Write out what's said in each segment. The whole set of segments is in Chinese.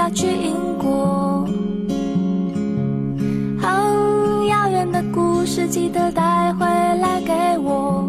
要去英国。好遥远的故事，记得带回来给我。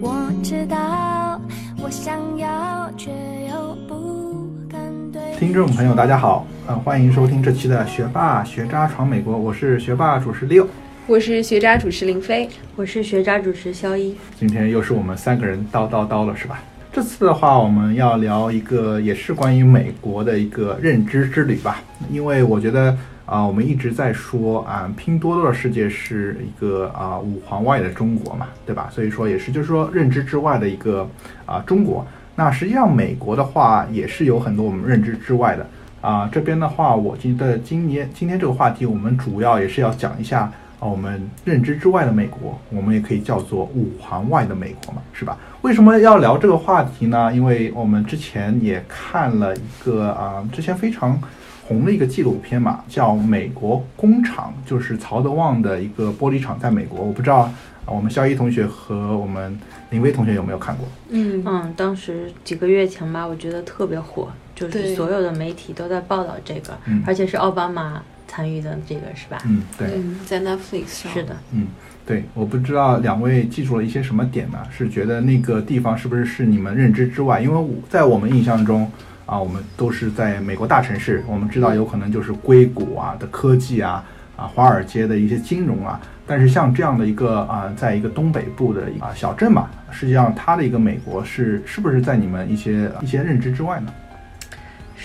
我知道，我想要，却又不敢对。听众朋友，大家好，呃，欢迎收听这期的《学霸学渣闯美国》，我是学霸主持六，我是学渣主持林飞，我是学渣主持肖一。今天又是我们三个人叨叨叨了，是吧？这次的话，我们要聊一个也是关于美国的一个认知之旅吧，因为我觉得啊、我们一直在说啊、拼多多的世界是一个啊、五环外的中国嘛，对吧？所以说也是就是说认知之外的一个啊、中国。那实际上美国的话也是有很多我们认知之外的啊、这边的话，我觉得今年今天这个话题，我们主要也是要讲一下啊，我们认知之外的美国，我们也可以叫做五环外的美国嘛，是吧？为什么要聊这个话题呢？因为我们之前也看了一个啊，之前非常红的一个纪录片嘛，叫《美国工厂》，就是曹德旺的一个玻璃厂在美国。我不知道、啊、我们肖一同学和我们林威同学有没有看过？嗯嗯，当时几个月前吧，我觉得特别火，就是所有的媒体都在报道这个，嗯而且是奥巴马参与的这个，是吧？嗯，对。嗯，在 Netflix 上是的，嗯，对，我不知道两位记住了一些什么点呢？是觉得那个地方是不是是你们认知之外？因为我在我们印象中啊，我们都是在美国大城市，我们知道有可能就是硅谷啊的科技啊，啊华尔街的一些金融啊。但是像这样的一个啊，在一个东北部的啊小镇嘛，实际上它的一个美国是是不是在你们一些一些认知之外呢？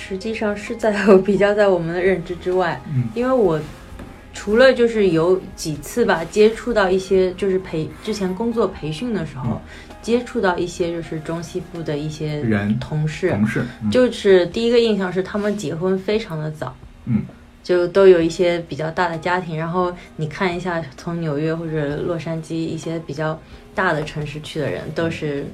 实际上是在 比较在我们的认知之外，嗯。因为我除了就是有几次吧接触到一些就是培之前工作培训的时候，嗯。接触到一些就是中西部的一些人同事，同事，嗯。就是第一个印象是他们结婚非常的早，嗯，就都有一些比较大的家庭。然后你看一下，从纽约或者洛杉矶一些比较大的城市去的人，都是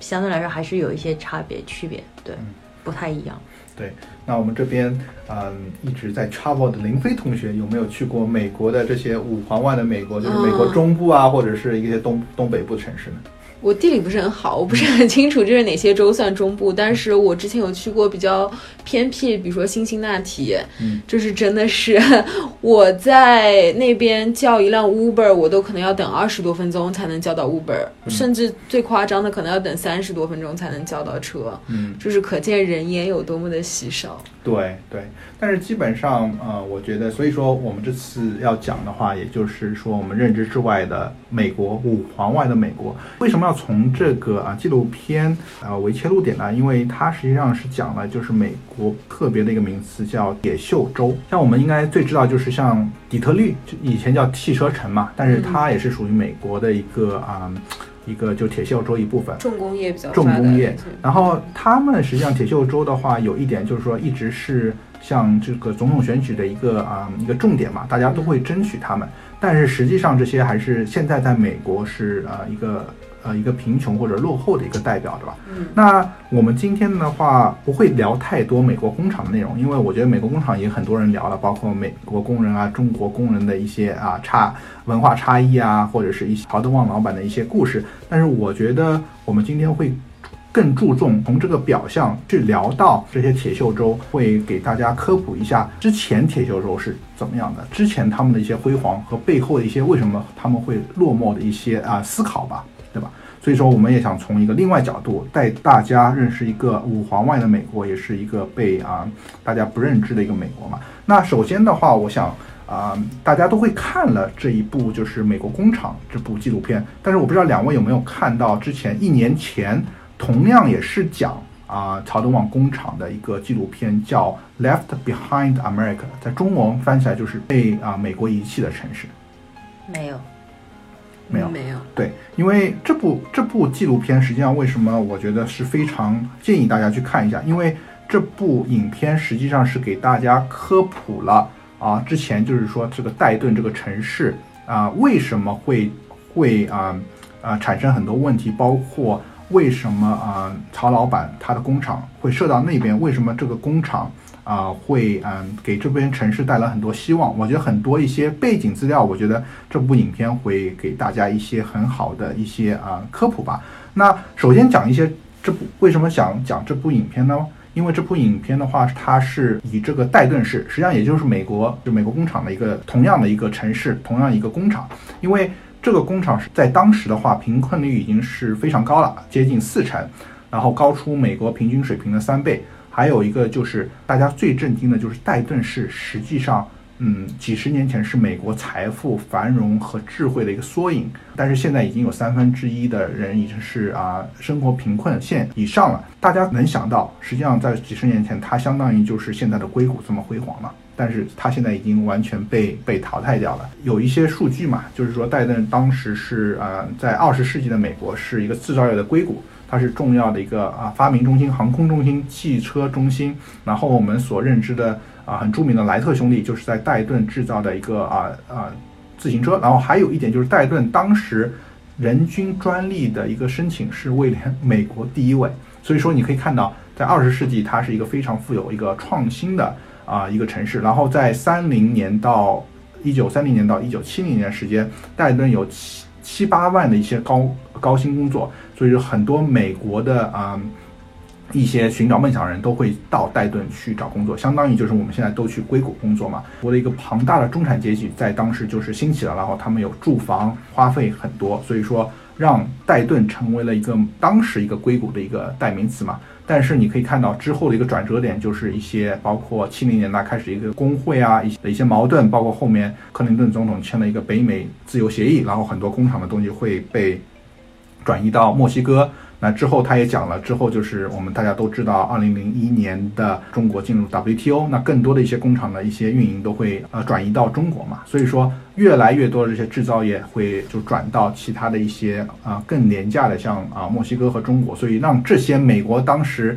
相对来说还是有一些差别区别，对，不太一样。对，那我们这边嗯一直在 travel 的林飞同学有没有去过美国的这些五环外的美国，就是美国嗯中部啊，或者是一些东东北部城市呢？我地理不是很好，我不是很清楚就是哪些州算中部，但是我之前有去过比较偏僻，比如说辛辛那提，嗯。就是真的是我在那边叫一辆 Uber，我都可能要等二十多分钟才能叫到 Uber，、甚至最夸张的可能要等三十多分钟才能叫到车，嗯，就是可见人烟有多么的稀少。对对，但是基本上呃，我觉得，所以说我们这次要讲的话，也就是说我们认知之外的美国，五环外的美国，为什么要从这个啊纪录片啊为切入点呢？因为它实际上是讲了就是美国特别的一个名词叫铁锈州，像我们应该最知道就是像底特律，就以前叫汽车城嘛，但是它也是属于美国的一个啊。一个就铁锈州一部分，重工业比较重工业。然后他们实际上铁锈州的话，有一点就是说，一直是像这个总统选举的一个啊、一个重点嘛，大家都会争取他们。但是实际上这些还是现在在美国是呃一个呃一个贫穷或者落后的一个代表，对吧？嗯。那我们今天的话不会聊太多美国工厂的内容，因为我觉得美国工厂也很多人聊了，包括美国工人啊、中国工人的一些啊差文化差异啊，或者是一些曹德旺老板的一些故事。但是我觉得我们今天会更注重从这个表象去聊到这些铁锈州，会给大家科普一下之前铁锈州是怎么样的，之前他们的一些辉煌和背后的一些为什么他们会落寞的一些啊思考吧，对吧？所以说，我们也想从一个另外角度带大家认识一个五环外的美国，也是一个被啊大家不认知的一个美国嘛。那首先的话，我想啊、大家都会看了这一部就是《美国工厂》这部纪录片，但是我不知道两位有没有看到之前一年前同样也是讲啊、曹德旺工厂的一个纪录片，叫《Left Behind America》，在中文翻起来就是被啊、美国遗弃的城市。没有，没有？没有，对，因为这部这部纪录片实际上为什么我觉得是非常建议大家去看一下，因为这部影片实际上是给大家科普了啊，之前就是说这个戴顿这个城市啊为什么会会啊啊产生很多问题，包括为什么啊曹老板他的工厂会设到那边，为什么这个工厂啊、会嗯给这边城市带来很多希望。我觉得很多一些背景资料，我觉得这部影片会给大家一些很好的一些啊、科普吧。那首先讲一些这部为什么想讲这部影片呢？因为这部影片的话，它是以这个戴顿市，实际上也就是美国就美国工厂的一个同样的一个城市，同样一个工厂，因为这个工厂是在当时的话，贫困率已经是非常高了，接近四成，然后高出美国平均水平的三倍。还有一个就是大家最震惊的，就是戴顿市实际上。嗯，几十年前是美国财富繁荣和智慧的一个缩影，但是现在已经有三分之一的人已经是啊生活贫困线以上了。大家能想到，实际上在几十年前，它相当于就是现在的硅谷这么辉煌了，但是它现在已经完全被被淘汰掉了。有一些数据嘛，就是说戴顿当时是啊在二十世纪的美国是一个制造业的硅谷，它是重要的一个啊发明中心、航空中心、汽车中心，然后我们所认知的。啊，很著名的莱特兄弟就是在戴顿制造的一个啊啊自行车，然后还有一点就是戴顿当时人均专利的一个申请是位列美国第一位，所以说你可以看到，在二十世纪它是一个非常富有一个创新的啊一个城市，然后在三零年到一九三零年到一九七零年时间，戴顿有七七八万的一些高高薪工作，所以说很多美国的啊。一些寻找梦想的人都会到戴顿去找工作，相当于就是我们现在都去硅谷工作嘛。我的一个庞大的中产阶级在当时就是兴起了，然后他们有住房，花费很多，所以说让戴顿成为了一个当时一个硅谷的一个代名词嘛。但是你可以看到之后的一个转折点，就是一些包括七零年代开始一个工会啊，一的一些矛盾，包括后面克林顿总统签了一个北美自由协议，然后很多工厂的东西会被转移到墨西哥。那之后，他也讲了，之后就是我们大家都知道，二零零一年的中国进入 WTO，那更多的一些工厂的一些运营都会呃转移到中国嘛，所以说越来越多的这些制造业会就转到其他的一些啊更廉价的，像啊墨西哥和中国，所以让这些美国当时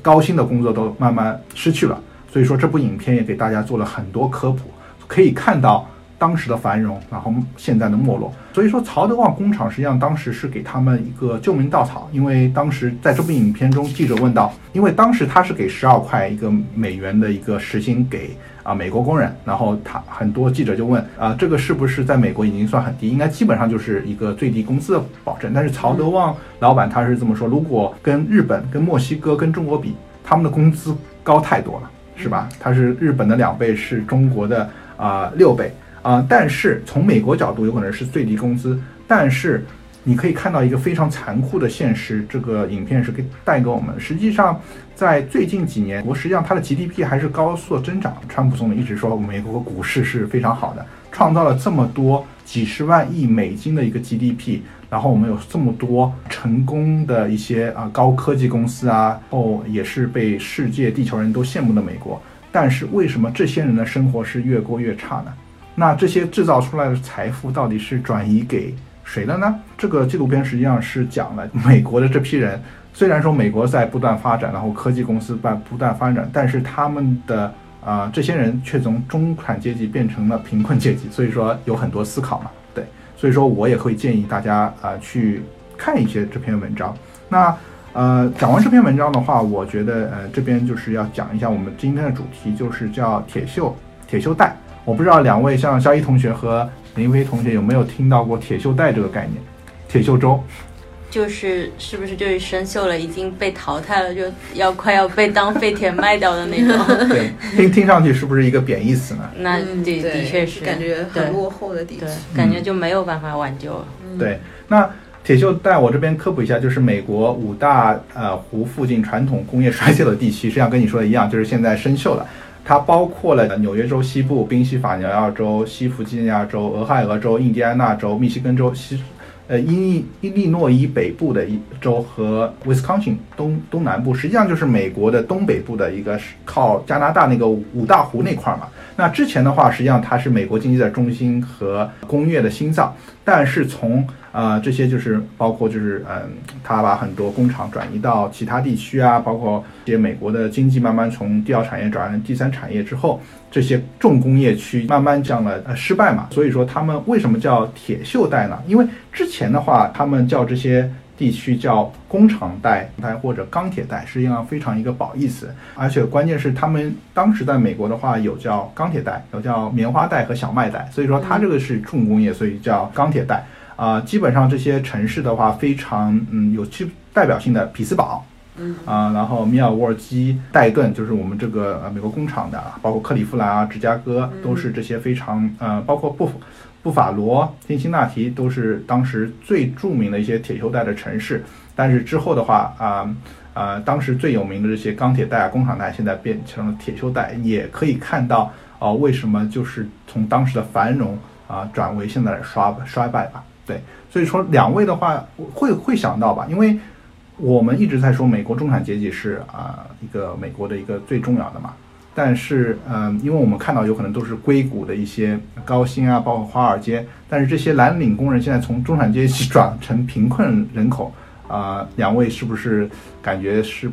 高薪的工作都慢慢失去了。所以说这部影片也给大家做了很多科普，可以看到。当时的繁荣，然后现在的没落，所以说曹德旺工厂实际上当时是给他们一个救命稻草，因为当时在这部影片中，记者问到，因为当时他是给十二块一个美元的一个时薪给啊美国工人，然后他很多记者就问啊，这个是不是在美国已经算很低？应该基本上就是一个最低工资的保证。但是曹德旺老板他是这么说，如果跟日本、跟墨西哥、跟中国比，他们的工资高太多了，是吧？他是日本的两倍，是中国的啊六倍。啊，但是从美国角度，有可能是最低工资。但是你可以看到一个非常残酷的现实，这个影片是给带给我们。实际上，在最近几年，我实际上它的 GDP 还是高速增长。川普总统一直说美国股市是非常好的，创造了这么多几十万亿美金的一个 GDP。然后我们有这么多成功的一些啊高科技公司啊，哦也是被世界地球人都羡慕的美国。但是为什么这些人的生活是越过越差呢？那这些制造出来的财富到底是转移给谁了呢？这个纪录片实际上是讲了美国的这批人，虽然说美国在不断发展，然后科技公司在不断发展，但是他们的啊这些人却从中产阶级变成了贫困阶级，所以说有很多思考嘛，对，所以说我也会建议大家啊去看一些这篇文章。那呃讲完这篇文章的话，我觉得呃这边就是要讲一下我们今天的主题，就是叫铁锈铁锈带。我不知道两位像肖一同学和林飞同学有没有听到过铁锈带这个概念？铁锈粥就是是不是就是生锈了，已经被淘汰了，就要快要被当废铁卖掉的那种？对，听听上去是不是一个贬义词呢？那的的确是感觉很落后的地区，感觉就没有办法挽救了。对，那铁锈带我这边科普一下，就是美国五大呃湖附近传统工业衰退的地区，实际上跟你说的一样，就是现在生锈了。它包括了纽约州西部、宾夕法尼亚州、西弗吉尼亚州、俄亥俄州、印第安纳州、密西根州西，呃，伊利伊利诺伊北部的一州和威斯康星东东南部，实际上就是美国的东北部的一个靠加拿大那个五大湖那块嘛。那之前的话，实际上它是美国经济的中心和工业的心脏，但是从啊，这些就是包括就是嗯，他把很多工厂转移到其他地区啊，包括这些美国的经济慢慢从第二产业转成第三产业之后，这些重工业区慢慢降了呃失败嘛，所以说他们为什么叫铁锈带呢？因为之前的话，他们叫这些地区叫工厂带带或者钢铁带，实际上非常一个褒义词，而且关键是他们当时在美国的话有叫钢铁带，有叫棉花带和小麦带，所以说它这个是重工业，所以叫钢铁带。啊，基本上这些城市的话，非常嗯有具代表性的匹兹堡，嗯啊，然后米尔沃基、戴顿就是我们这个呃美国工厂的，包括克利夫兰啊、芝加哥都是这些非常呃，包括布布法罗、辛辛那提都是当时最著名的一些铁锈带的城市。但是之后的话啊啊，当时最有名的这些钢铁带啊、工厂带，现在变成了铁锈带，也可以看到啊、为什么就是从当时的繁荣啊转为现在的衰衰败吧？对，所以说两位的话会会想到吧，因为。我们一直在说美国中产阶级是啊、一个美国的一个最重要的嘛，但是嗯、因为我们看到有可能都是硅谷的一些高薪啊，包括华尔街，但是这些蓝领工人现在从中产阶级 转成贫困人口啊、两位是不是感觉是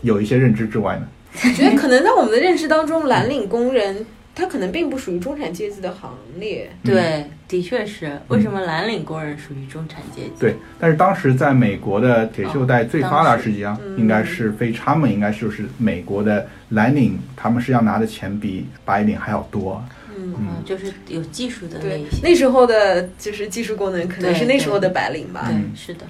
有一些认知之外呢？我觉得可能在我们的认知当中，蓝领工人他可能并不属于中产阶级的行列。对，的确是。为什么蓝领工人属于中产阶级？对，但是当时在美国的铁锈带最发达时期啊，嗯应该是非他们应该就是美国的蓝领，他们是要拿的钱比白领还要多。嗯，嗯，就是有技术的那一，些。那时候的就是技术工人可能是那时候的白领吧。对，嗯是的。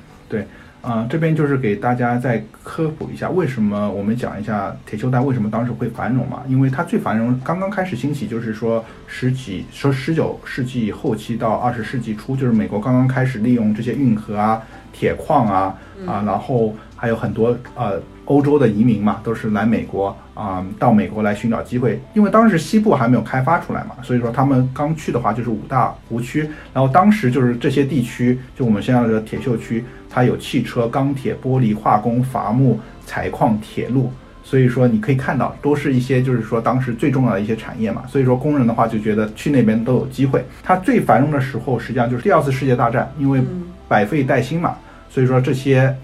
啊、这边就是给大家再科普一下，为什么我们讲一下铁锈带为什么当时会繁荣嘛？因为它最繁荣刚刚开始兴起，就是说十几说十九世纪后期到二十世纪初，就是美国刚刚开始利用这些运河啊、铁矿啊啊，然后还有很多呃欧洲的移民嘛，都是来美国啊、到美国来寻找机会，因为当时西部还没有开发出来嘛，所以说他们刚去的话就是五大湖区，然后当时就是这些地区，就我们现在的铁锈区，它有汽车、钢铁、玻璃、化工、伐木、采矿、铁路，所以说你可以看到都是一些就是说当时最重要的一些产业嘛，所以说工人的话就觉得去那边都有机会。它最繁荣的时候实际上就是第二次世界大战，因为嗯。百废待兴嘛，所以说这些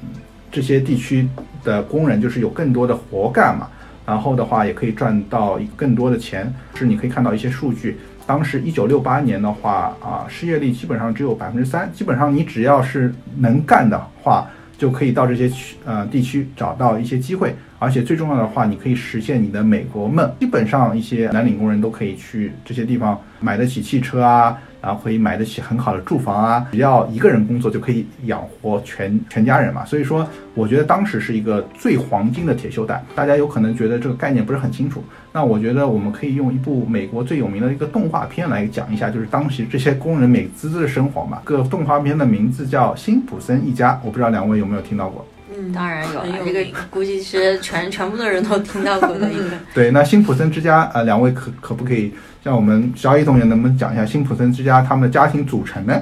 这些地区的工人就是有更多的活干嘛，然后的话也可以赚到更多的钱。是你可以看到一些数据，当时一九六八年的话啊，失业率基本上只有百分之三，基本上你只要是能干的话，就可以到这些区呃地区找到一些机会，而且最重要的话，你可以实现你的美国梦。基本上一些蓝领工人都可以去这些地方买得起汽车啊，然后可以买得起很好的住房啊，只要一个人工作就可以养活全全家人嘛。所以说，我觉得当时是一个最黄金的铁锈带。大家有可能觉得这个概念不是很清楚，那我觉得我们可以用一部美国最有名的一个动画片来讲一下，就是当时这些工人美滋滋的生活嘛。个动画片的名字叫《辛普森一家》，我不知道两位有没有听到过。嗯，当然有了，这个估计是全全部的人都听到过的一个。对，那辛普森之家，呃，两位可可不可以像我们小野同学能不能讲一下辛普森之家他们的家庭组成呢？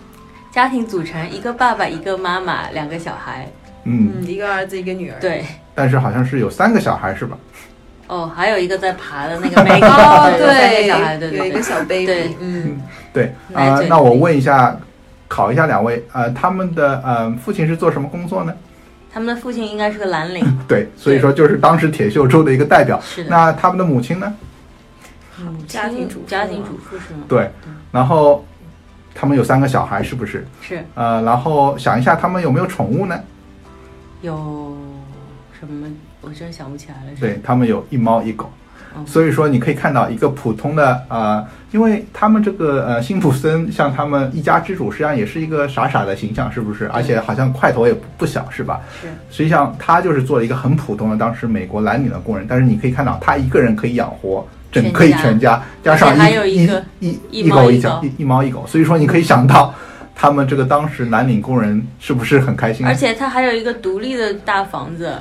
家庭组成一个爸爸，一个妈妈，两个小孩。嗯，嗯，一个儿子一个女儿。对，但是好像是有三个小孩是吧？哦，还有一个在爬的那个 Maggie，哦，对，对，小孩，对对对。有一个小 baby，对嗯，对，来啊、那我问一下，考一下两位，呃，他们的呃父亲是做什么工作呢？他们的父亲应该是个蓝领，对，所以说就是当时铁锈州的一个代表。是的。那他们的母亲呢？母亲家庭主家庭主妇是吗？对，然后他们有三个小孩，是不是？是呃，然后想一下，他们有没有宠物呢？有什么？我真想不起来了。对他们有一猫一狗。嗯。所以说，你可以看到一个普通的呃，因为他们这个呃辛普森像他们一家之主，实际上也是一个傻傻的形象，是不是？而且好像块头也不不小，是吧？是。实际上他就是做了一个很普通的当时美国蓝领的工人，但是你可以看到他一个人可以养活整个全家。全家，加上而且还有一个一一一狗一猫一狗脚一一猫一狗，所以说你可以想到他们这个当时蓝领工人是不是很开心啊？而且他还有一个独立的大房子，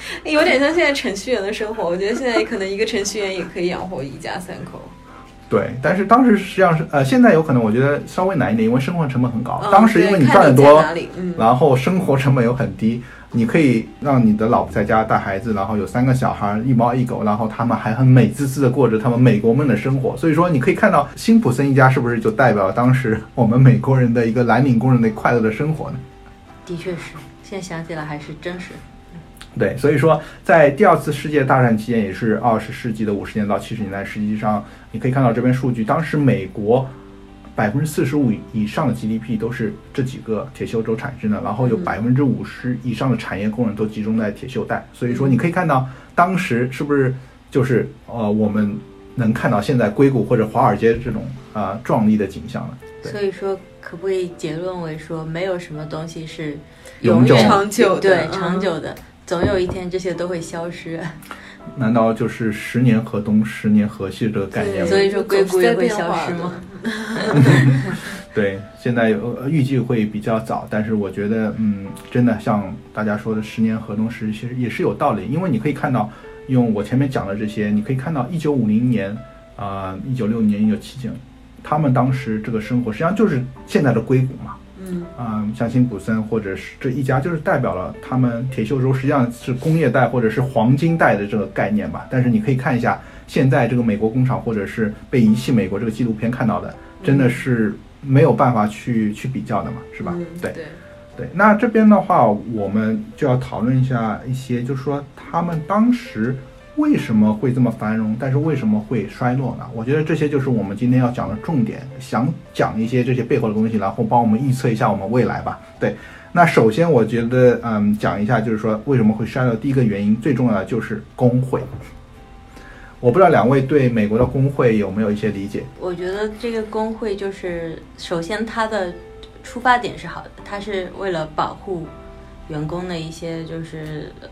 有点像现在程序员的生活。我觉得现在可能一个程序员也可以养活一家三口。对，但是当时实际上是呃，现在有可能我觉得稍微难一点，因为生活成本很高。嗯当时因为你赚的多嗯，然后生活成本又很低，你可以让你的老婆在家带孩子，然后有三个小孩，一猫一狗，然后他们还很美滋滋的过着他们美国梦的生活。所以说，你可以看到辛普森一家是不是就代表了当时 我们美国人的一个蓝领工人的快乐的生活呢？的确是，现在想起来还是真实。对，所以说在第二次世界大战期间，也是二十世纪的五十年到七十年代，实际上你可以看到这边数据，当时美国百分之四十五以上的 GDP 都是这几个铁锈州产生的，然后有嗯。百分之五十以上的产业工人都集中在铁锈带，所以说你可以看到当时是不是就是呃我们能看到现在硅谷或者华尔街这种啊、呃壮丽的景象了。所以说，可不可以结论为说，没有什么东西是永久远长久的对嗯。长久的，总有一天这些都会消失。难道就是十年河东，十年河西这个概念吗？所以说硅谷也会消失吗？对，现在有预计会比较早，但是我觉得，嗯，真的像大家说的“十年河东”时，其实也是有道理。因为你可以看到，用我前面讲的这些，你可以看到，一九五零年，啊，一九六年、一九七九，他们当时这个生活，实际上就是现在的硅谷嘛。嗯，啊，像辛普森或者是这一家，就是代表了他们铁锈州实际上是工业带或者是黄金带的这个概念吧。但是你可以看一下现在这个美国工厂，或者是被遗弃美国这个纪录片看到的，真的是。没有办法去去比较的嘛，是吧？对对对。那这边的话，我们就要讨论一下一些，就是说他们当时为什么会这么繁荣，但是为什么会衰落呢？我觉得这些就是我们今天要讲的重点，想讲一些这些背后的东西，然后帮我们预测一下我们未来吧。对。那首先，我觉得嗯，讲一下就是说为什么会衰落，第一个原因最重要的就是工会。我不知道两位对美国的工会有没有一些理解？我觉得这个工会就是，首先它的出发点是好的，它是为了保护员工的一些就是呃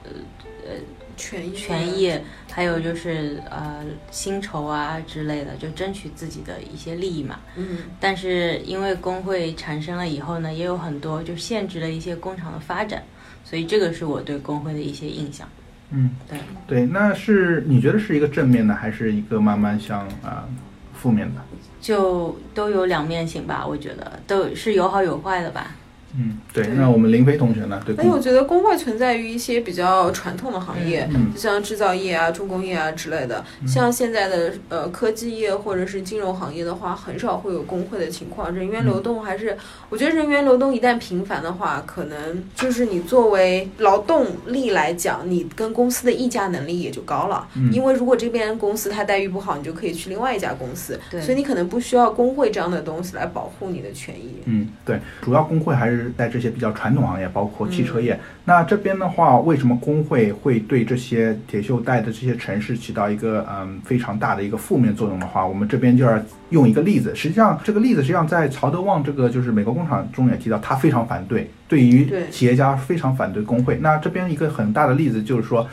呃权益权益，还有就是呃薪酬啊之类的，就争取自己的一些利益嘛。嗯。但是因为工会产生了以后呢，也有很多就限制了一些工厂的发展，所以这个是我对工会的一些印象。嗯，对对，那是你觉得是一个正面的，还是一个慢慢向啊负面的？就都有两面性吧，我觉得都是有好有坏的吧。嗯，对，那我们林飞同学呢？对，哎，我觉得工会存在于一些比较传统的行业，嗯，就像制造业啊、重工业啊之类的。像现在的呃科技业或者是金融行业的话，很少会有工会的情况。人员流动还是，我觉得人员流动一旦频繁的话，可能就是你作为劳动力来讲，你跟公司的议价能力也就高了。嗯，因为如果这边公司它待遇不好，你就可以去另外一家公司。对，所以你可能不需要工会这样的东西来保护你的权益。嗯，对，主要工会还是。在这些比较传统行业，包括汽车业，那这边的话，为什么工会会对这些铁锈带的这些城市起到一个嗯非常大的一个负面作用的话，我们这边就要用一个例子。实际上，这个例子实际上在曹德旺这个就是美国工厂中也提到，他非常反对，对于企业家非常反对工会。那这边一个很大的例子就是说，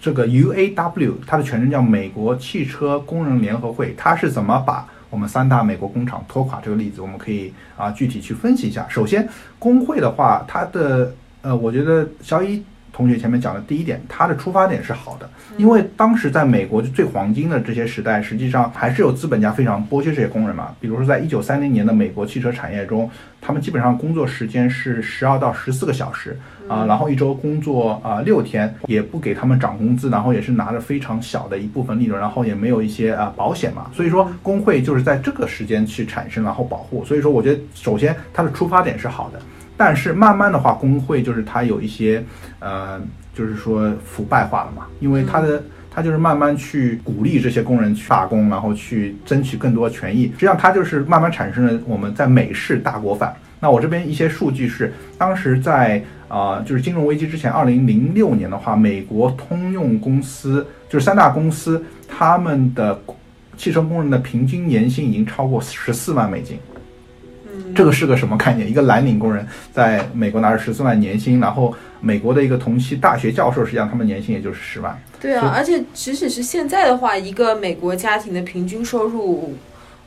这个 UAW 它的全称叫美国汽车工人联合会，它是怎么把我们三大美国工厂拖垮这个例子，我们可以啊具体去分析一下。首先，工会的话，它的呃，我觉得小乙同学前面讲的第一点，他的出发点是好的，因为当时在美国最黄金的这些时代，实际上还是有资本家非常剥削这些工人嘛。比如说，在一九三零年的美国汽车产业中，他们基本上工作时间是十二到十四个小时。啊，然后一周工作啊六天，也不给他们涨工资，然后也是拿着非常小的一部分利润，然后也没有一些啊保险嘛，所以说工会就是在这个时间去产生，然后保护。所以说，我觉得首先它的出发点是好的，但是慢慢的话，工会就是它有一些呃，就是说腐败化了嘛，因为它的它就是慢慢去鼓励这些工人去罢工，然后去争取更多权益，实际上它就是慢慢产生了我们在美式大锅饭。那我这边一些数据是当时在。啊，就是金融危机之前，二零零六年的话，美国通用公司就是三大公司，他们的汽车工人的平均年薪已经超过十四万美金。嗯，这个是个什么概念？一个蓝领工人在美国拿着十四万年薪，然后美国的一个同期大学教授，实际上他们年薪也就是十万。对啊，而且即使是现在的话，一个美国家庭的平均收入。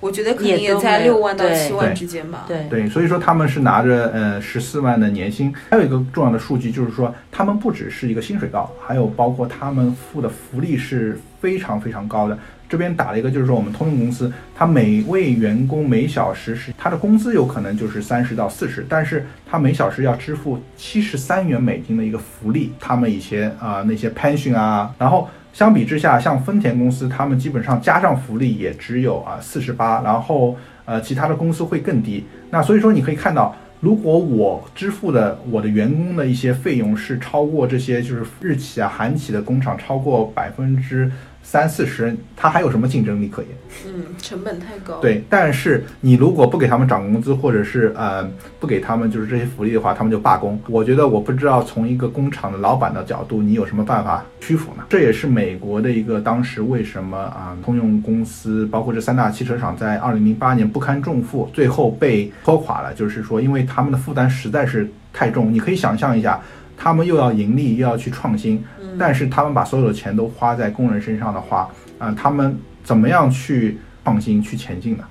我觉得可能也在六万到七万之间吧。对对，所以说他们是拿着呃十四万的年薪。还有一个重要的数据就是说，他们不只是一个薪水高，还有包括他们付的福利是非常非常高的。这边打了一个，就是说我们通用公司，他每位员工每小时是他的工资有可能就是三十到四十，但是他每小时要支付七十三元美金的一个福利。他们以前啊那些 pension 啊，然后。相比之下，像丰田公司，他们基本上加上福利也只有啊四十八，然后呃其他的公司会更低。那所以说你可以看到，如果我支付的我的员工的一些费用是超过这些就是日企啊韩企的工厂超过百分之。三四十，他还有什么竞争力可言？嗯，成本太高。对，但是你如果不给他们涨工资，或者是呃不给他们就是这些福利的话，他们就罢工。我觉得我不知道从一个工厂的老板的角度，你有什么办法屈服呢？这也是美国的一个当时为什么啊通用公司包括这三大汽车厂在二零零八年不堪重负，最后被拖垮了。就是说，因为他们的负担实在是太重。你可以想象一下。他们又要盈利又要去创新，嗯但是他们把所有的钱都花在工人身上的话，啊、他们怎么样去创新去前进呢？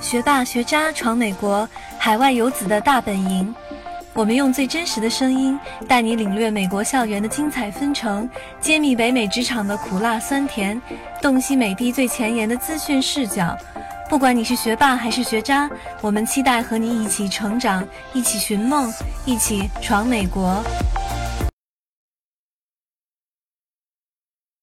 学霸学渣闯美国，海外游子的大本营。我们用最真实的声音，带你领略美国校园的精彩纷呈，揭秘北美职场的苦辣酸甜，洞悉美帝最前沿的资讯视角。不管你是学霸还是学渣，我们期待和你一起成长，一起寻梦，一起闯美国。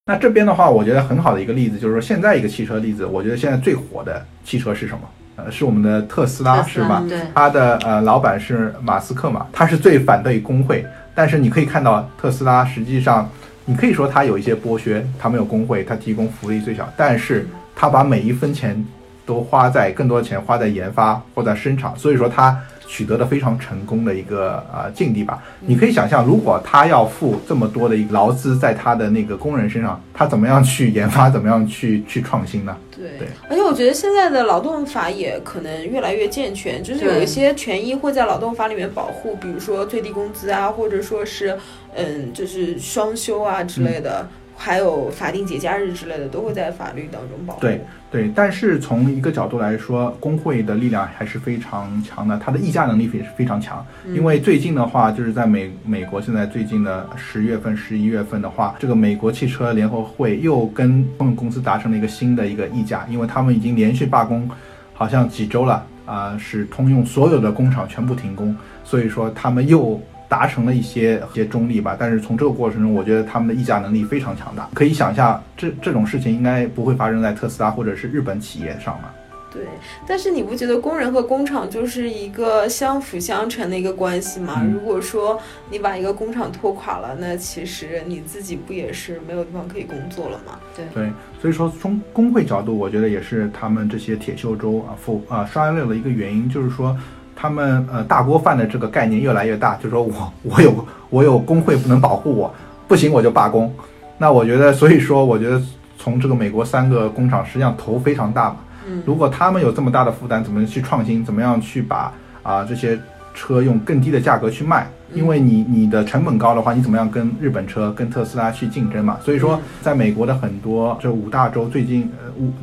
那这边的话，我觉得很好的一个例子就是说，现在一个汽车例子，我觉得现在最火的汽车是什么？呃，是我们的特斯拉，斯拉是吧？对它的呃老板是马斯克嘛，他是最反对工会，但是你可以看到特斯拉实际上，你可以说它有一些剥削，它没有工会，它提供福利最小，但是它把每一分钱都花在更多的钱花在研发或在生产，所以说它取得了非常成功的一个呃境地吧。你可以想象，如果他要付这么多的一个劳资在他的那个工人身上，他怎么样去研发，怎么样去去创新呢？对。对，而且我觉得现在的劳动法也可能越来越健全，就是有一些权益会在劳动法里面保护，比如说最低工资啊，或者说是嗯，就是双休啊之类的，还有法定节假日之类的，都会在法律当中保护。对对，但是从一个角度来说，工会的力量还是非常强的，它的议价能力也是非常强。因为最近的话，就是在美美国现在最近的十月份、十一月份的话，这个美国汽车联合会又跟通用公司达成了一个新的一个议价，因为他们已经连续罢工，好像几周了啊、使通用所有的工厂全部停工，所以说他们又。达成了一些一些中立吧，但是从这个过程中，我觉得他们的议价能力非常强大。可以想一下，这这种事情应该不会发生在特斯拉或者是日本企业上吧？对，但是你不觉得工人和工厂就是一个相辅相成的一个关系吗？嗯如果说你把一个工厂拖垮了，那其实你自己不也是没有地方可以工作了吗？对，所以说从工会角度，我觉得也是他们这些铁锈州啊富啊衰落的一个原因，就是说他们呃大锅饭的这个概念越来越大，就是说我 我有我有工会不能保护我，不行我就罢工。那我觉得，所以说我觉得从这个美国三个工厂实际上头非常大嘛。嗯如果他们有这么大的负担，怎么去创新？怎么样去把啊这些车用更低的价格去卖？因为你你的成本高的话，你怎么样跟日本车、跟特斯拉去竞争嘛？所以说嗯，在美国的很多这五大洲最近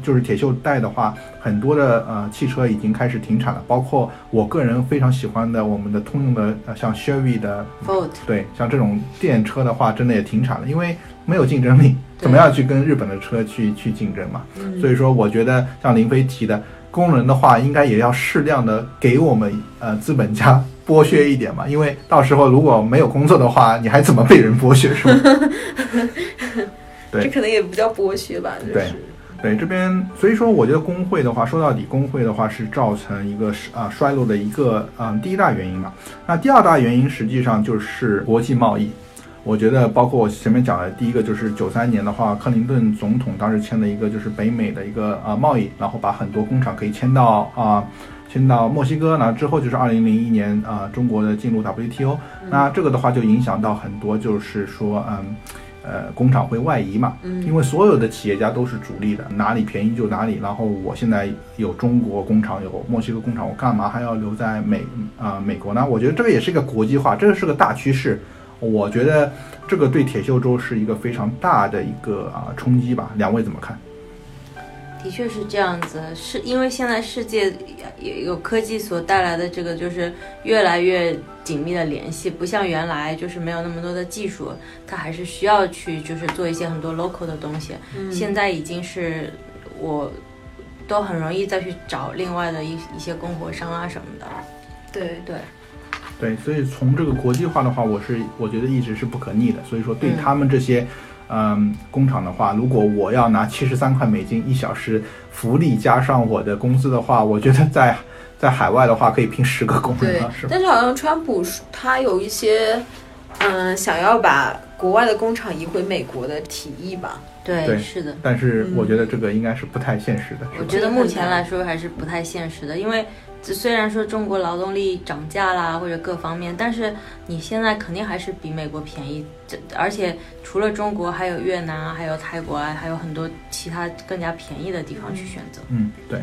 就是铁锈带的话，很多的呃汽车已经开始停产了，包括我个人非常喜欢的我们的通用的呃像 Chevy 的 Volt 对，像这种电车的话，真的也停产了，因为没有竞争力，怎么样去跟日本的车去去竞争嘛？嗯。所以说，我觉得像林飞提的，工人的话，应该也要适量的给我们呃资本家 剥削一点嘛，因为到时候如果没有工作的话，你还怎么被人剥削是吧？对。这可能也不叫剥削吧，就是。对对，这边所以说，我觉得工会的话，说到底，工会的话是造成一个啊、衰落的一个嗯、第一大原因嘛。那第二大原因实际上就是国际贸易。我觉得包括我前面讲的第一个就是九三年的话，克林顿总统当时签了一个就是北美的一个呃贸易，然后把很多工厂可以迁到啊、迁到墨西哥，那之后就是二零零一年啊、呃中国的进入 WTO，那这个的话就影响到很多就是说嗯呃工厂会外移嘛，嗯因为所有的企业家都是逐利的，哪里便宜就哪里。然后我现在有中国工厂，有墨西哥工厂，我干嘛还要留在美啊、美国呢？我觉得这个也是一个国际化，这个是个大趋势。我觉得这个对铁锈州是一个非常大的一个啊、冲击吧。两位怎么看？的确是这样子，是因为现在世界也有科技所带来的这个，就是越来越紧密的联系，不像原来就是没有那么多的技术，它还是需要去就是做一些很多 local 的东西。嗯现在已经是我都很容易再去找另外的一一些供货商啊什么的。对对，对，所以从这个国际化的话，我是我觉得一直是不可逆的。所以说，对嗯他们这些嗯工厂的话，如果我要拿七十三块美金一小时福利加上我的工资的话，我觉得在在海外的话可以聘十个工对人了，是吧？但是好像川普他有一些嗯想要把国外的工厂移回美国的提议吧。对，对是的。但是嗯我觉得这个应该是不太现实的？我觉得目前来说还是不太现实的，因为这虽然说中国劳动力涨价啦或者各方面，但是你现在肯定还是比美国便宜。这而且除了中国，还有越南啊，还有泰国啊，还有很多其他更加便宜的地方去选择。嗯，对。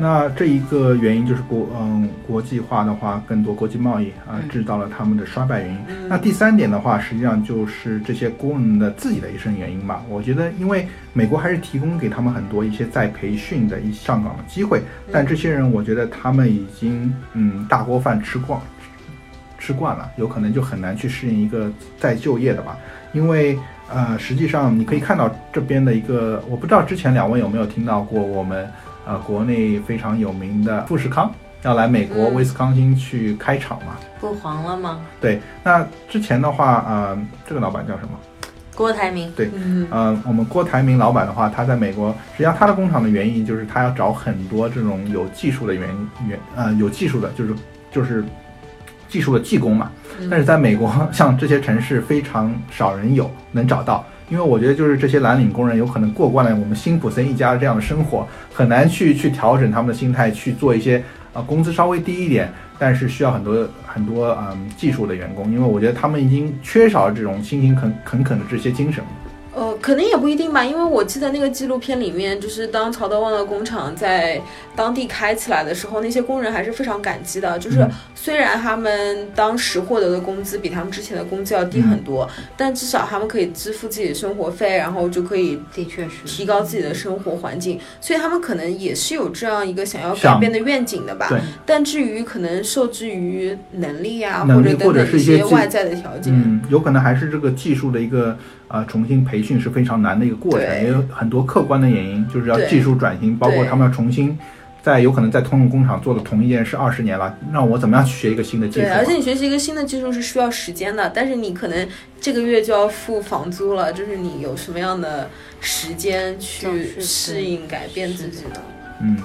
那这一个原因就是国嗯国际化的话，更多国际贸易啊，嗯制造了他们的衰败原因。嗯那第三点的话，实际上就是这些工人的自己的一生原因吧。我觉得，因为美国还是提供给他们很多一些再培训的一上岗的机会，但这些人，我觉得他们已经嗯大锅饭吃惯吃惯了，有可能就很难去适应一个再就业的吧。因为呃，实际上你可以看到这边的一个，我不知道之前两位有没有听到过我们呃国内非常有名的富士康要来美国嗯威斯康星去开厂嘛。不黄了吗？对，那之前的话，呃，这个老板叫什么？郭台铭对，嗯呃，我们郭台铭老板的话，他在美国，实际上他的工厂的原因就是他要找很多这种有技术的原原呃有技术的，就是就是技术的技工嘛。但是在美国，像这些城市非常少人有能找到，因为我觉得就是这些蓝领工人有可能过惯了我们辛普森一家这样的生活，很难去去调整他们的心态，去做一些啊工资稍微低一点，但是需要很多很多嗯技术的员工，因为我觉得他们已经缺少了这种辛勤恳恳恳的这些精神。呃，可能也不一定吧，因为我记得那个纪录片里面，就是当曹德旺的工厂在当地开起来的时候，那些工人还是非常感激的。就是嗯虽然他们当时获得的工资比他们之前的工资要低很多，但至少他们可以支付自己的生活费，然后就可以的确是。提高自己的生活环境，所以他们可能也是有这样一个想要改变的愿景的吧。对，但至于可能受制于能力啊，能力或者等或者等一些外在的条件，嗯，有可能还是这个技术的一个呃重新培训是非常难的一个过程，也有很多客观的原因，就是要技术转型，包括他们要重新在有可能在通用工厂做的同一件事二十年了，那我怎么样去学一个新的技术对，啊？而且你学习一个新的技术是需要时间的，但是你可能这个月就要付房租了，就是你有什么样的时间去适应、改变自己呢？嗯，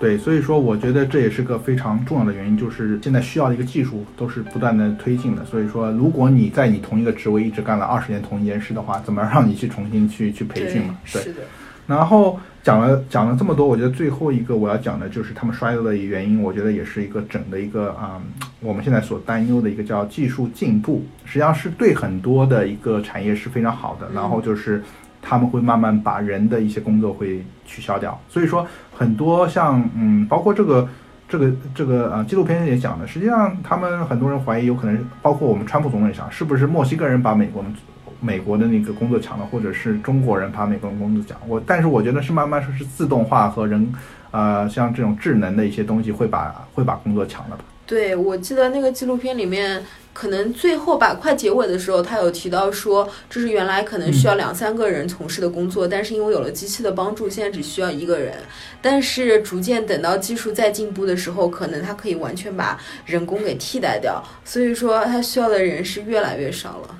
对，所以说我觉得这也是个非常重要的原因，就是现在需要的一个技术都是不断的推进的。所以说，如果你在你同一个职位一直干了二十年同一件事的话，怎么让你去重新去去培训嘛？对。是的，然后讲了讲了这么多，我觉得最后一个我要讲的就是他们衰落的原因，我觉得也是一个整的一个啊、我们现在所担忧的一个叫技术进步，实际上是对很多的一个产业是非常好的。然后就是他们会慢慢把人的一些工作会取消掉，所以说很多像嗯，包括这个。这个这个呃，纪录片也讲的，实际上他们很多人怀疑，有可能包括我们川普总统也想，是不是墨西哥人把美国的美国的那个工作抢了，或者是中国人把美国的工作抢。我但是我觉得是慢慢说是自动化和人，呃，像这种智能的一些东西会把会把工作抢了吧。对，我记得那个纪录片里面，可能最后吧，快结尾的时候，他有提到说，这是原来可能需要两三个人从事的工作，但是因为有了机器的帮助，现在只需要一个人。但是逐渐等到技术再进步的时候，可能它可以完全把人工给替代掉，所以说它需要的人是越来越少了。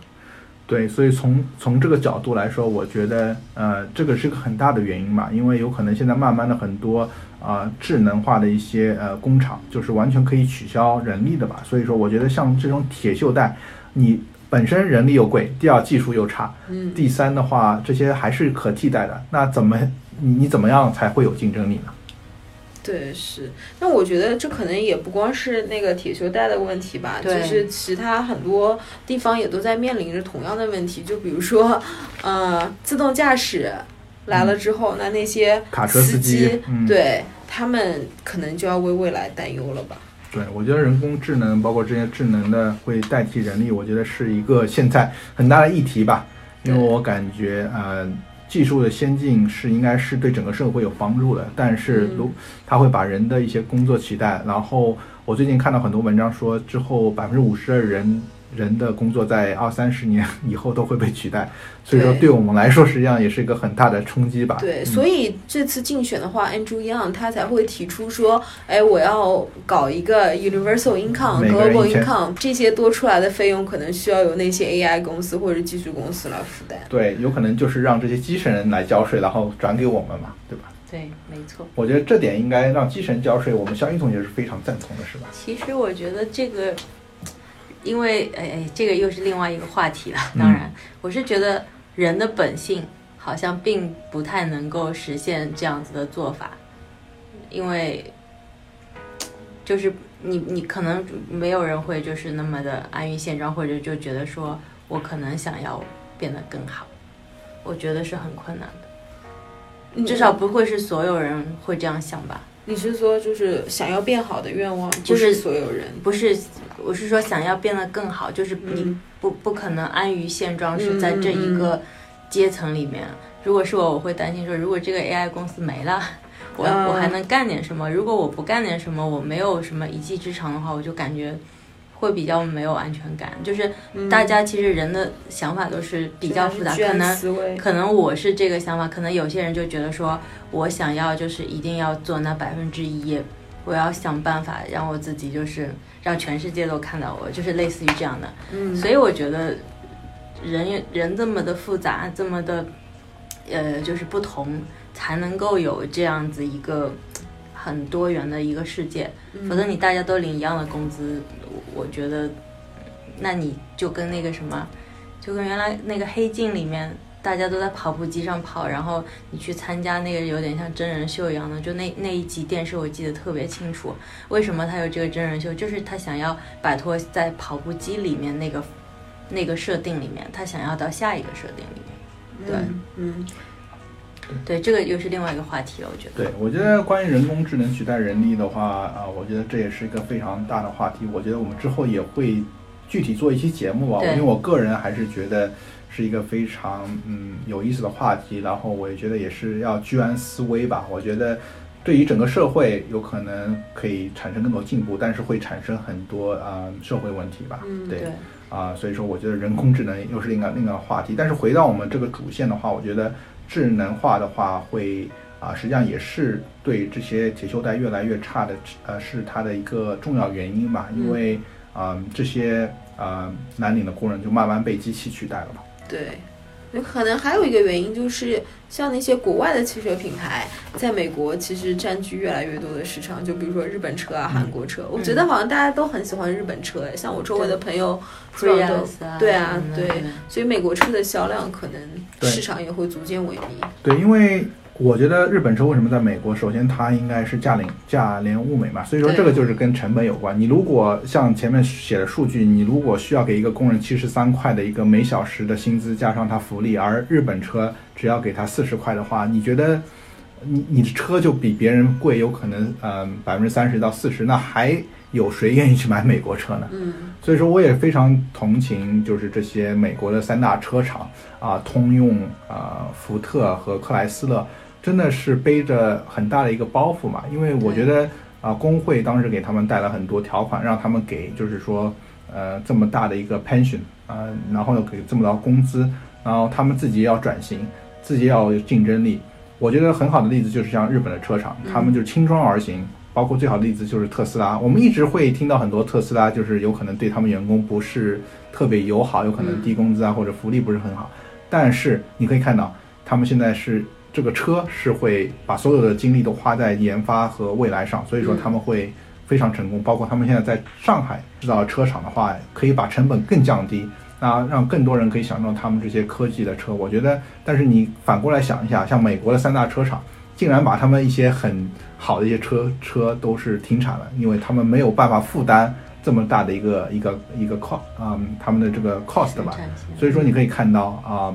对，所以从从这个角度来说，我觉得呃，这个是个很大的原因嘛，因为有可能现在慢慢的很多啊、呃智能化的一些呃工厂，就是完全可以取消人力的吧。所以说，我觉得像这种铁锈带，你本身人力又贵，第二技术又差，嗯，第三的话，这些还是可替代的。那怎么你你怎么样才会有竞争力呢？对，是。那我觉得这可能也不光是那个铁锈带的问题吧，就是其他很多地方也都在面临着同样的问题。就比如说，呃，自动驾驶来了之后，那那些卡车司机对他们可能就要为未来担忧了吧。对，我觉得人工智能，包括这些智能的会代替人力，我觉得是一个现在很大的议题吧。因为我感觉，呃，技术的先进是应该是对整个社会有帮助的，但是嗯如它会把人的一些工作取代。然后我最近看到很多文章说，之后百分之五十的人人的工作在二三十年以后都会被取代，所以说对对我们来说，实际上也是一个很大的冲击吧。对，嗯所以这次竞选的话，Andrew Yang 他才会提出说，哎，我要搞一个 universal income、每个人 global income，这些多出来的费用可能需要由那些 AI 公司或者技术公司来负担。对，有可能就是让这些机器人来交税，然后转给我们嘛，对吧？对，没错。我觉得这点应该让机器人交税，我们肖一同学是非常赞同的，是吧？其实我觉得这个，因为哎哎，这个又是另外一个话题了。嗯当然，我是觉得人的本性好像并不太能够实现这样子的做法，因为就是你你可能没有人会就是那么的安于现状，或者就觉得说我可能想要变得更好，我觉得是很困难的。嗯至少不会是所有人会这样想吧。你是说就是想要变好的愿望，就是不是所有人。不是，我是说想要变得更好，就是你嗯不不可能安于现状，嗯是在这一嗯个阶层里面。如果是我，我会担心说，如果这个 AI 公司没了，我嗯我还能干点什么？如果我不干点什么，我没有什么一技之长的话，我就感觉会比较没有安全感。就是大家其实人的想法都是比较复杂，可能。可能我是这个想法，可能有些人就觉得说，我想要就是一定要做那百分之一，我要想办法让我自己就是让全世界都看到我，就是类似于这样的。嗯，所以我觉得人人这么的复杂，这么的呃就是不同，才能够有这样子一个很多元的一个世界。嗯否则你大家都领一样的工资，我觉得，那你就跟那个什么，就跟原来那个黑镜里面，大家都在跑步机上跑，然后你去参加那个有点像真人秀一样的，就那那一集电视我记得特别清楚。为什么他有这个真人秀？就是他想要摆脱在跑步机里面那个那个设定里面，他想要到下一个设定里面。对嗯对，这个又是另外一个话题了，我觉得。对，我觉得关于人工智能取代人力的话，啊、我觉得这也是一个非常大的话题。我觉得我们之后也会具体做一期节目吧，因为我个人还是觉得是一个非常嗯有意思的话题。然后我也觉得也是要居安思危吧。我觉得对于整个社会有可能可以产生更多进步，但是会产生很多啊、社会问题吧。嗯对对啊，所以说我觉得人工智能又是另一个另一个话题。但是回到我们这个主线的话，我觉得智能化的话会啊，实际上也是对这些铁锈带越来越差的呃是它的一个重要原因吧。因为啊、这些啊蓝领的工人就慢慢被机器取代了嘛。对，有可能还有一个原因就是，像那些国外的汽车品牌，在美国其实占据越来越多的市场。就比如说日本车啊、韩国车，我觉得好像大家都很喜欢日本车，哎像我周围的朋友对啊对所以美国车的销量可能市场也会逐渐萎靡。对，因为我觉得日本车为什么在美国？首先它应该是价廉价廉物美嘛，所以说这个就是跟成本有关。你如果像前面写的数据，你如果需要给一个工人七十三块的一个每小时的薪资加上他福利，而日本车只要给他四十块的话，你觉得你你的车就比别人贵，有可能嗯百分之三十到四十，那还有谁愿意去买美国车呢？嗯所以说，我也非常同情，就是这些美国的三大车厂啊，通用啊、福特和克莱斯勒，真的是背着很大的一个包袱嘛。因为我觉得啊，工会当时给他们带来很多条款，让他们给就是说呃这么大的一个 pension 啊、然后又给这么高工资，然后他们自己要转型，自己要有竞争力。我觉得很好的例子就是像日本的车厂，他们就轻装而行。包括最好的例子就是特斯拉，我们一直会听到很多特斯拉就是有可能对他们员工不是特别友好，有可能低工资啊或者福利不是很好。但是你可以看到，他们现在是这个车是会把所有的精力都花在研发和未来上，所以说他们会非常成功。包括他们现在在上海制造车厂的话，可以把成本更降低，那让更多人可以享受他们这些科技的车。我觉得，但是你反过来想一下，像美国的三大车厂。竟然把他们一些很好的一些车车都是停产了，因为他们没有办法负担这么大的一个一个一个 cost，嗯，他们的这个 cost 吧。所以说你可以看到啊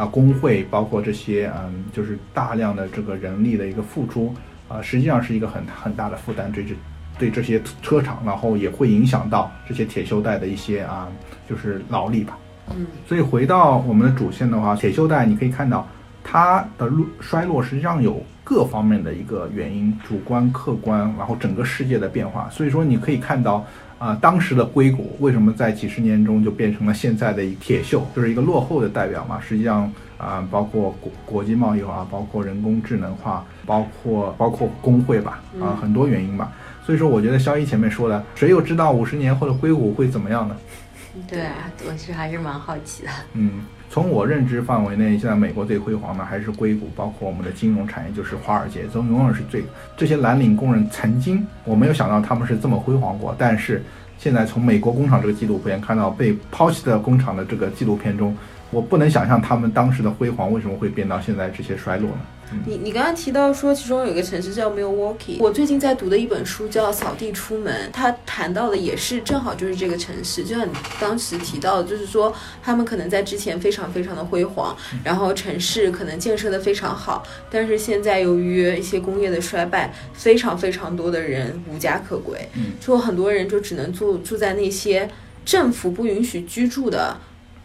啊，工会包括这些嗯，就是大量的这个人力的一个付出啊，实际上是一个很很大的负担，对这对这些车厂，然后也会影响到这些铁锈带的一些啊，就是劳力吧。嗯，所以回到我们的主线的话，铁锈带你可以看到它的落衰落实际上有各方面的一个原因，主观、客观，然后整个世界的变化。所以说你可以看到。啊、当时的硅谷为什么在几十年中就变成了现在的一铁锈，就是一个落后的代表嘛？实际上啊、包括国国际贸易化，包括人工智能化，包括包括工会吧，啊、很多原因吧。所以说，我觉得肖一前面说的，谁又知道五十年后的硅谷会怎么样呢？对啊，我是还是蛮好奇的。嗯，从我认知范围内，现在美国最辉煌的还是硅谷，包括我们的金融产业，就是华尔街，都永远是最这些蓝领工人曾经我没有想到他们是这么辉煌过，但是现在从美国工厂这个纪录片看到被抛弃的工厂的这个纪录片中，我不能想象他们当时的辉煌为什么会变到现在这些衰落呢？你你刚刚提到说，其中有一个城市叫 Milwaukee，我最近在读的一本书叫《扫地出门》，它谈到的也是正好就是这个城市，就像你当时提到的，就是说他们可能在之前非常非常的辉煌，然后城市可能建设的非常好，但是现在由于一些工业的衰败，非常非常多的人无家可归，嗯就很多人就只能住住在那些政府不允许居住的。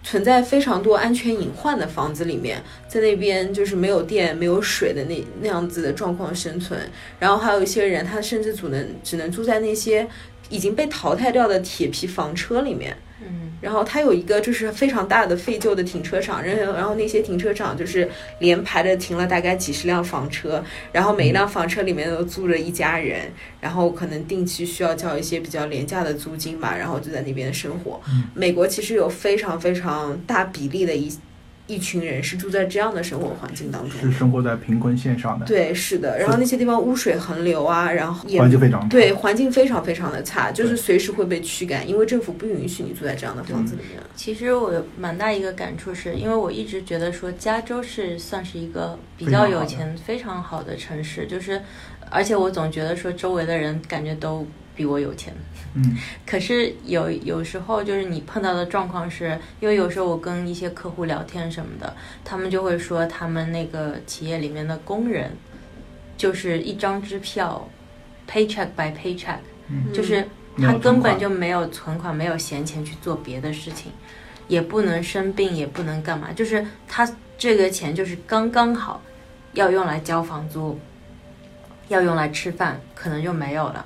存在非常多安全隐患的房子里面，在那边就是没有电、没有水的那那样子的状况生存。然后还有一些人，他甚至只能只能住在那些已经被淘汰掉的铁皮房车里面。嗯，然后它有一个就是非常大的废旧的停车场，然后然后那些停车场就是连排的停了大概几十辆房车，然后每一辆房车里面都住着一家人，然后可能定期需要交一些比较廉价的租金吧，然后就在那边生活。美国其实有非常非常大比例的一一群人是住在这样的生活环境当中是。生活在贫困线上的，对，是的，然后那些地方污水横流啊，然后也环境非常对环境非常非常的差，就是随时会被驱赶，因为政府不允许你住在这样的房子里面。其实我有蛮大一个感触是，因为我一直觉得说加州是算是一个比较有钱、非常好的城市，就是而且我总觉得说周围的人感觉都比我有钱。嗯，可是有有时候就是你碰到的状况是，因为有时候我跟一些客户聊天什么的，他们就会说他们那个企业里面的工人，就是一张支票，paycheck by paycheck，、嗯就是他根本就没有存款，没有闲钱去做别的事情，也不能生病，也不能干嘛，就是他这个钱就是刚刚好，要用来交房租，要用来吃饭，可能就没有了。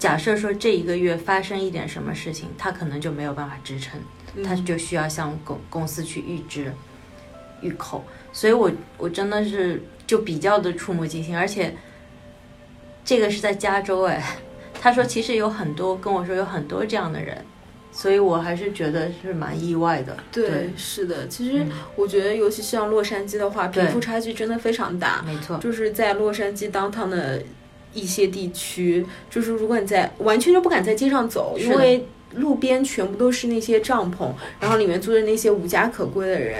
假设说这一个月发生一点什么事情，他可能就没有办法支撑，他就需要向公公司去预支、预扣。所以我我真的是就比较的触目惊心，而且这个是在加州哎，他说其实有很多跟我说有很多这样的人，所以我还是觉得是蛮意外的。对，是的。其实嗯我觉得，尤其像洛杉矶的话，贫富差距真的非常大。没错，就是在洛杉矶 downtown 的一些地区，就是如果你在完全就不敢在街上走，因为路边全部都是那些帐篷，然后里面住着那些无家可归的人。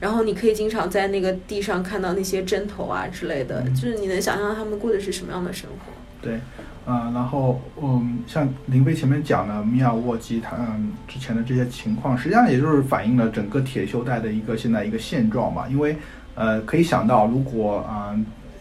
然后你可以经常在那个地上看到那些针头啊之类的，嗯就是你能想象他们过的是什么样的生活。对，嗯、然后嗯，像林飞前面讲的米尔沃基，他嗯之前的这些情况，实际上也就是反映了整个铁锈带的一个现在一个现状嘛。因为呃，可以想到，如果啊、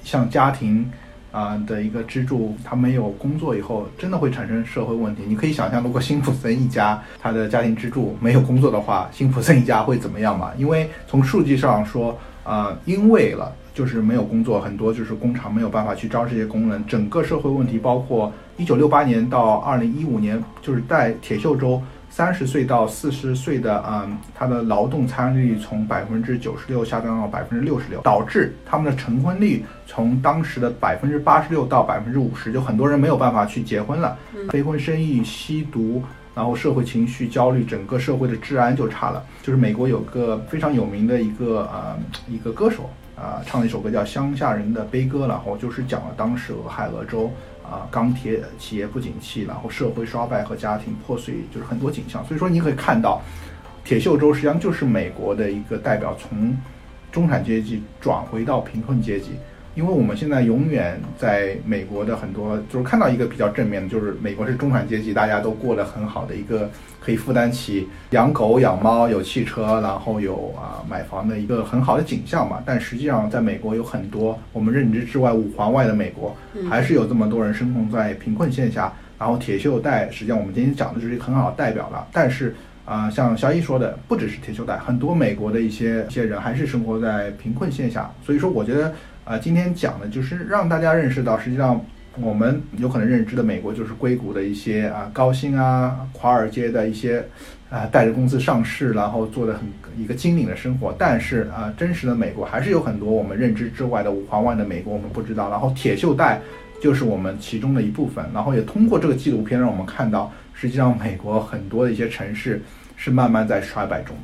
像家庭啊、的一个支柱，他没有工作以后，真的会产生社会问题。你可以想象，如果辛普森一家他的家庭支柱没有工作的话，辛普森一家会怎么样嘛？因为从数据上说，啊，因为了。就是没有工作，很多就是工厂没有办法去招这些工人，整个社会问题包括一九六八年到二零一五年，就是在铁锈州三十岁到四十岁的，嗯，他的劳动参与率从百分之九十六下降到百分之六十六，导致他们的成婚率从当时的百分之八十六到百分之五十，就很多人没有办法去结婚了，非婚生育、吸毒。然后社会情绪焦虑，整个社会的治安就差了。就是美国有个非常有名的一个呃一个歌手啊、唱了一首歌叫《乡下人的悲歌》，然后就是讲了当时俄亥俄州啊、钢铁企业不景气，然后社会衰败和家庭破碎，就是很多景象。所以说你可以看到，铁锈州实际上就是美国的一个代表，从中产阶级转回到贫困阶级。因为我们现在永远在美国的很多，就是看到一个比较正面的，就是美国是中产阶级，大家都过得很好的一个，可以负担起养狗、养猫、有汽车，然后有啊买房的一个很好的景象嘛。但实际上，在美国有很多我们认知之外、五环外的美国，还是有这么多人生活在贫困线下。然后铁锈带，实际上我们今天讲的就是一个很好的代表了。但是啊、像小易说的，不只是铁锈带，很多美国的一些一些人还是生活在贫困线下。所以说，我觉得。啊，今天讲的就是让大家认识到，实际上我们有可能认知的美国就是硅谷的一些啊高薪啊，华尔街的一些啊带着公司上市，然后做的很一个精明的生活。但是啊，真实的美国还是有很多我们认知之外的五环外的美国我们不知道。然后铁锈带就是我们其中的一部分。然后也通过这个纪录片让我们看到，实际上美国很多的一些城市是慢慢在衰败中。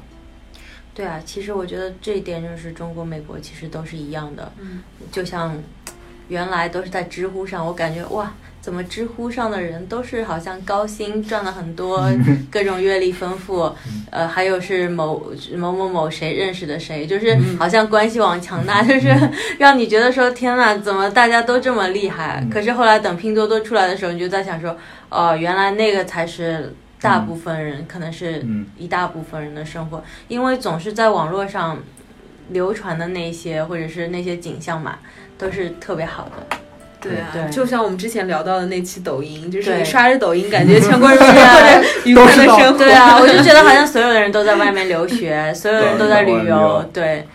对啊，其实我觉得这一点就是中国、美国其实都是一样的，嗯，就像原来都是在知乎上，我感觉哇。怎么知乎上的人都是好像高薪赚了很多，各种阅历丰富，呃，还有是某某某某谁认识的谁，就是好像关系网强大，就是 让你觉得说天呐，怎么大家都这么厉害？可是后来等拼多多出来的时候，你就在想说，哦，原来那个才是大部分人，可能是一大部分人的生活，因为总是在网络上流传的那些或者是那些景象嘛，都是特别好的。对啊，就像我们之前聊到的那期抖音，就是你刷着抖音，感觉全国人民过着愉快的生活。对啊，我就觉得好像所有的人都在外面留学，所有人都在旅游，对。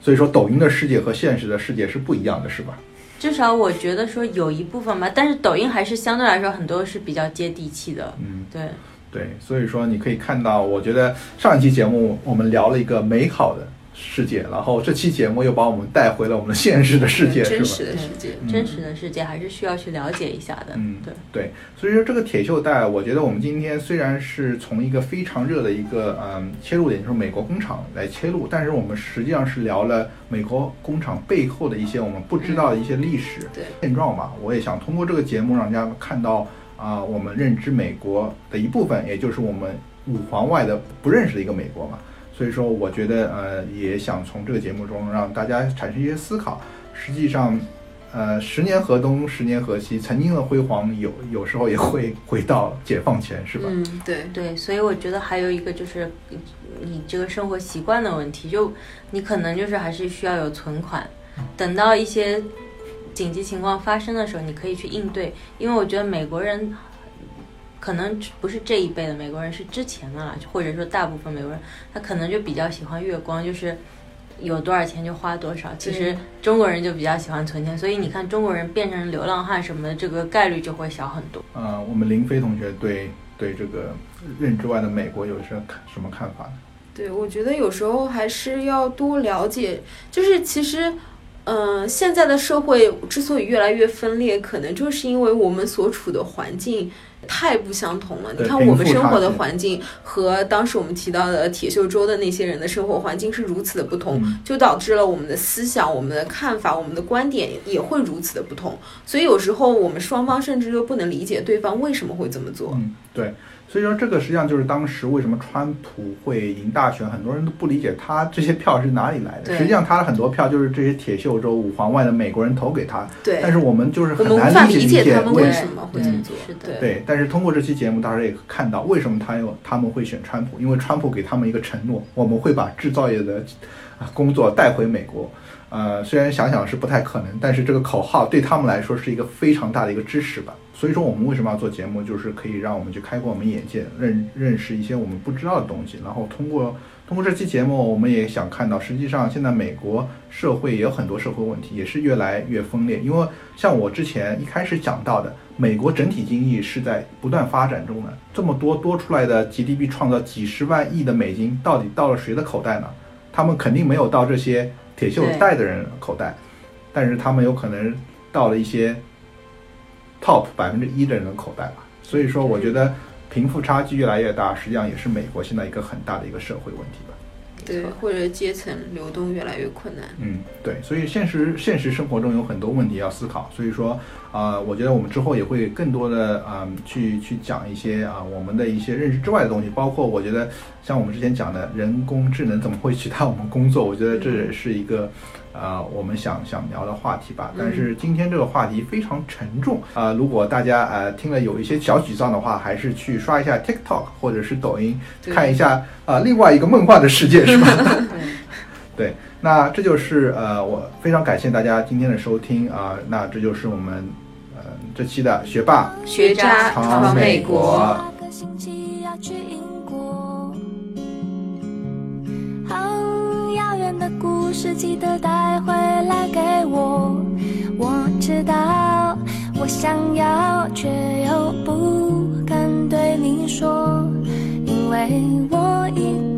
所以说，抖音的世界和现实的世界是不一样的，是吧？至少我觉得说有一部分吧，但是抖音还是相对来说很多是比较接地气的。嗯，对。对，所以说你可以看到，我觉得上一期节目我们聊了一个美好的世界，然后这期节目又把我们带回了我们的现实的世界，是吧？真实的世界，真实的世界还是需要去了解一下的。嗯，对对，所以说这个铁锈带，我觉得我们今天虽然是从一个非常热的一个嗯切入点，就是美国工厂来切入，但是我们实际上是聊了美国工厂背后的一些我们不知道的一些历史对现状吧。我也想通过这个节目让大家看到啊、我们认知美国的一部分，也就是我们五环外的不认识的一个美国嘛。所以说，我觉得呃，也想从这个节目中让大家产生一些思考。实际上，呃，十年河东，十年河西，曾经的辉煌有有时候也会回到解放前，是吧？嗯，对，对，所以我觉得还有一个就是你这个生活习惯的问题，就你可能就是还是需要有存款，等到一些紧急情况发生的时候，你可以去应对。因为我觉得美国人可能不是这一辈的美国人，是之前的啦，或者说大部分美国人，他可能就比较喜欢月光，就是。有多少钱就花多少，其实中国人就比较喜欢存钱，所以你看中国人变成流浪汉什么的，这个概率就会小很多。呃，我们林飞同学对对这个认知外的美国有什么看什么看法呢？对，我觉得有时候还是要多了解，就是其实。嗯、现在的社会之所以越来越分裂，可能就是因为我们所处的环境太不相同了。你看，我们生活的环境和当时我们提到的铁锈州的那些人的生活环境是如此的不同，嗯就导致了我们的思想、我们的看法、我们的观点也会如此的不同。所以有时候我们双方甚至都不能理解对方为什么会这么做。嗯，对。所以说，这个实际上就是当时为什么川普会赢大选，很多人都不理解他这些票是哪里来的。实际上，他的很多票就是这些铁锈州五环外的美国人投给他，对，但是我们就是很难们无法理理解他们为为什么会这么做。是的对对，但是通过这期节目，大家也看到为什么他有他们会选川普，因为川普给他们一个承诺，我们会把制造业的啊工作带回美国。呃，虽然想想是不太可能，但是这个口号对他们来说是一个非常大的一个支持吧。所以说，我们为什么要做节目，就是可以让我们去开阔我们眼界，认认识一些我们不知道的东西。然后通过通过这期节目，我们也想看到，实际上现在美国社会也有很多社会问题，也是越来越分裂。因为像我之前一开始讲到的，美国整体经济是在不断发展中的，这么多多出来的 GDP 创造几十万亿的美金，到底到了谁的口袋呢？他们肯定没有到这些铁锈带的人口袋，但是他们有可能到了一些 top 百分之一的人的口袋吧。所以说，我觉得贫富差距越来越大，实际上也是美国现在一个很大的一个社会问题吧。对，或者阶层流动越来越困难。嗯，对，所以现实现实生活中有很多问题要思考，所以说，呃，我觉得我们之后也会更多的啊、呃去去讲一些啊、我们的一些认知之外的东西，包括我觉得像我们之前讲的人工智能怎么会取代我们工作，我觉得这也是一个。呃，我们想想聊的话题吧，但是今天这个话题非常沉重啊、如果大家呃听了有一些小沮丧的话，还是去刷一下 TikTok 或者是抖音，看一下啊、另外一个梦幻的世界，是吧？对，那这就是呃，我非常感谢大家今天的收听啊、那这就是我们呃这期的学霸学渣美美国。国。下个星期要去英国，遥远的故事，记得带回来给我。我知道我想要，却又不敢对你说，因为我已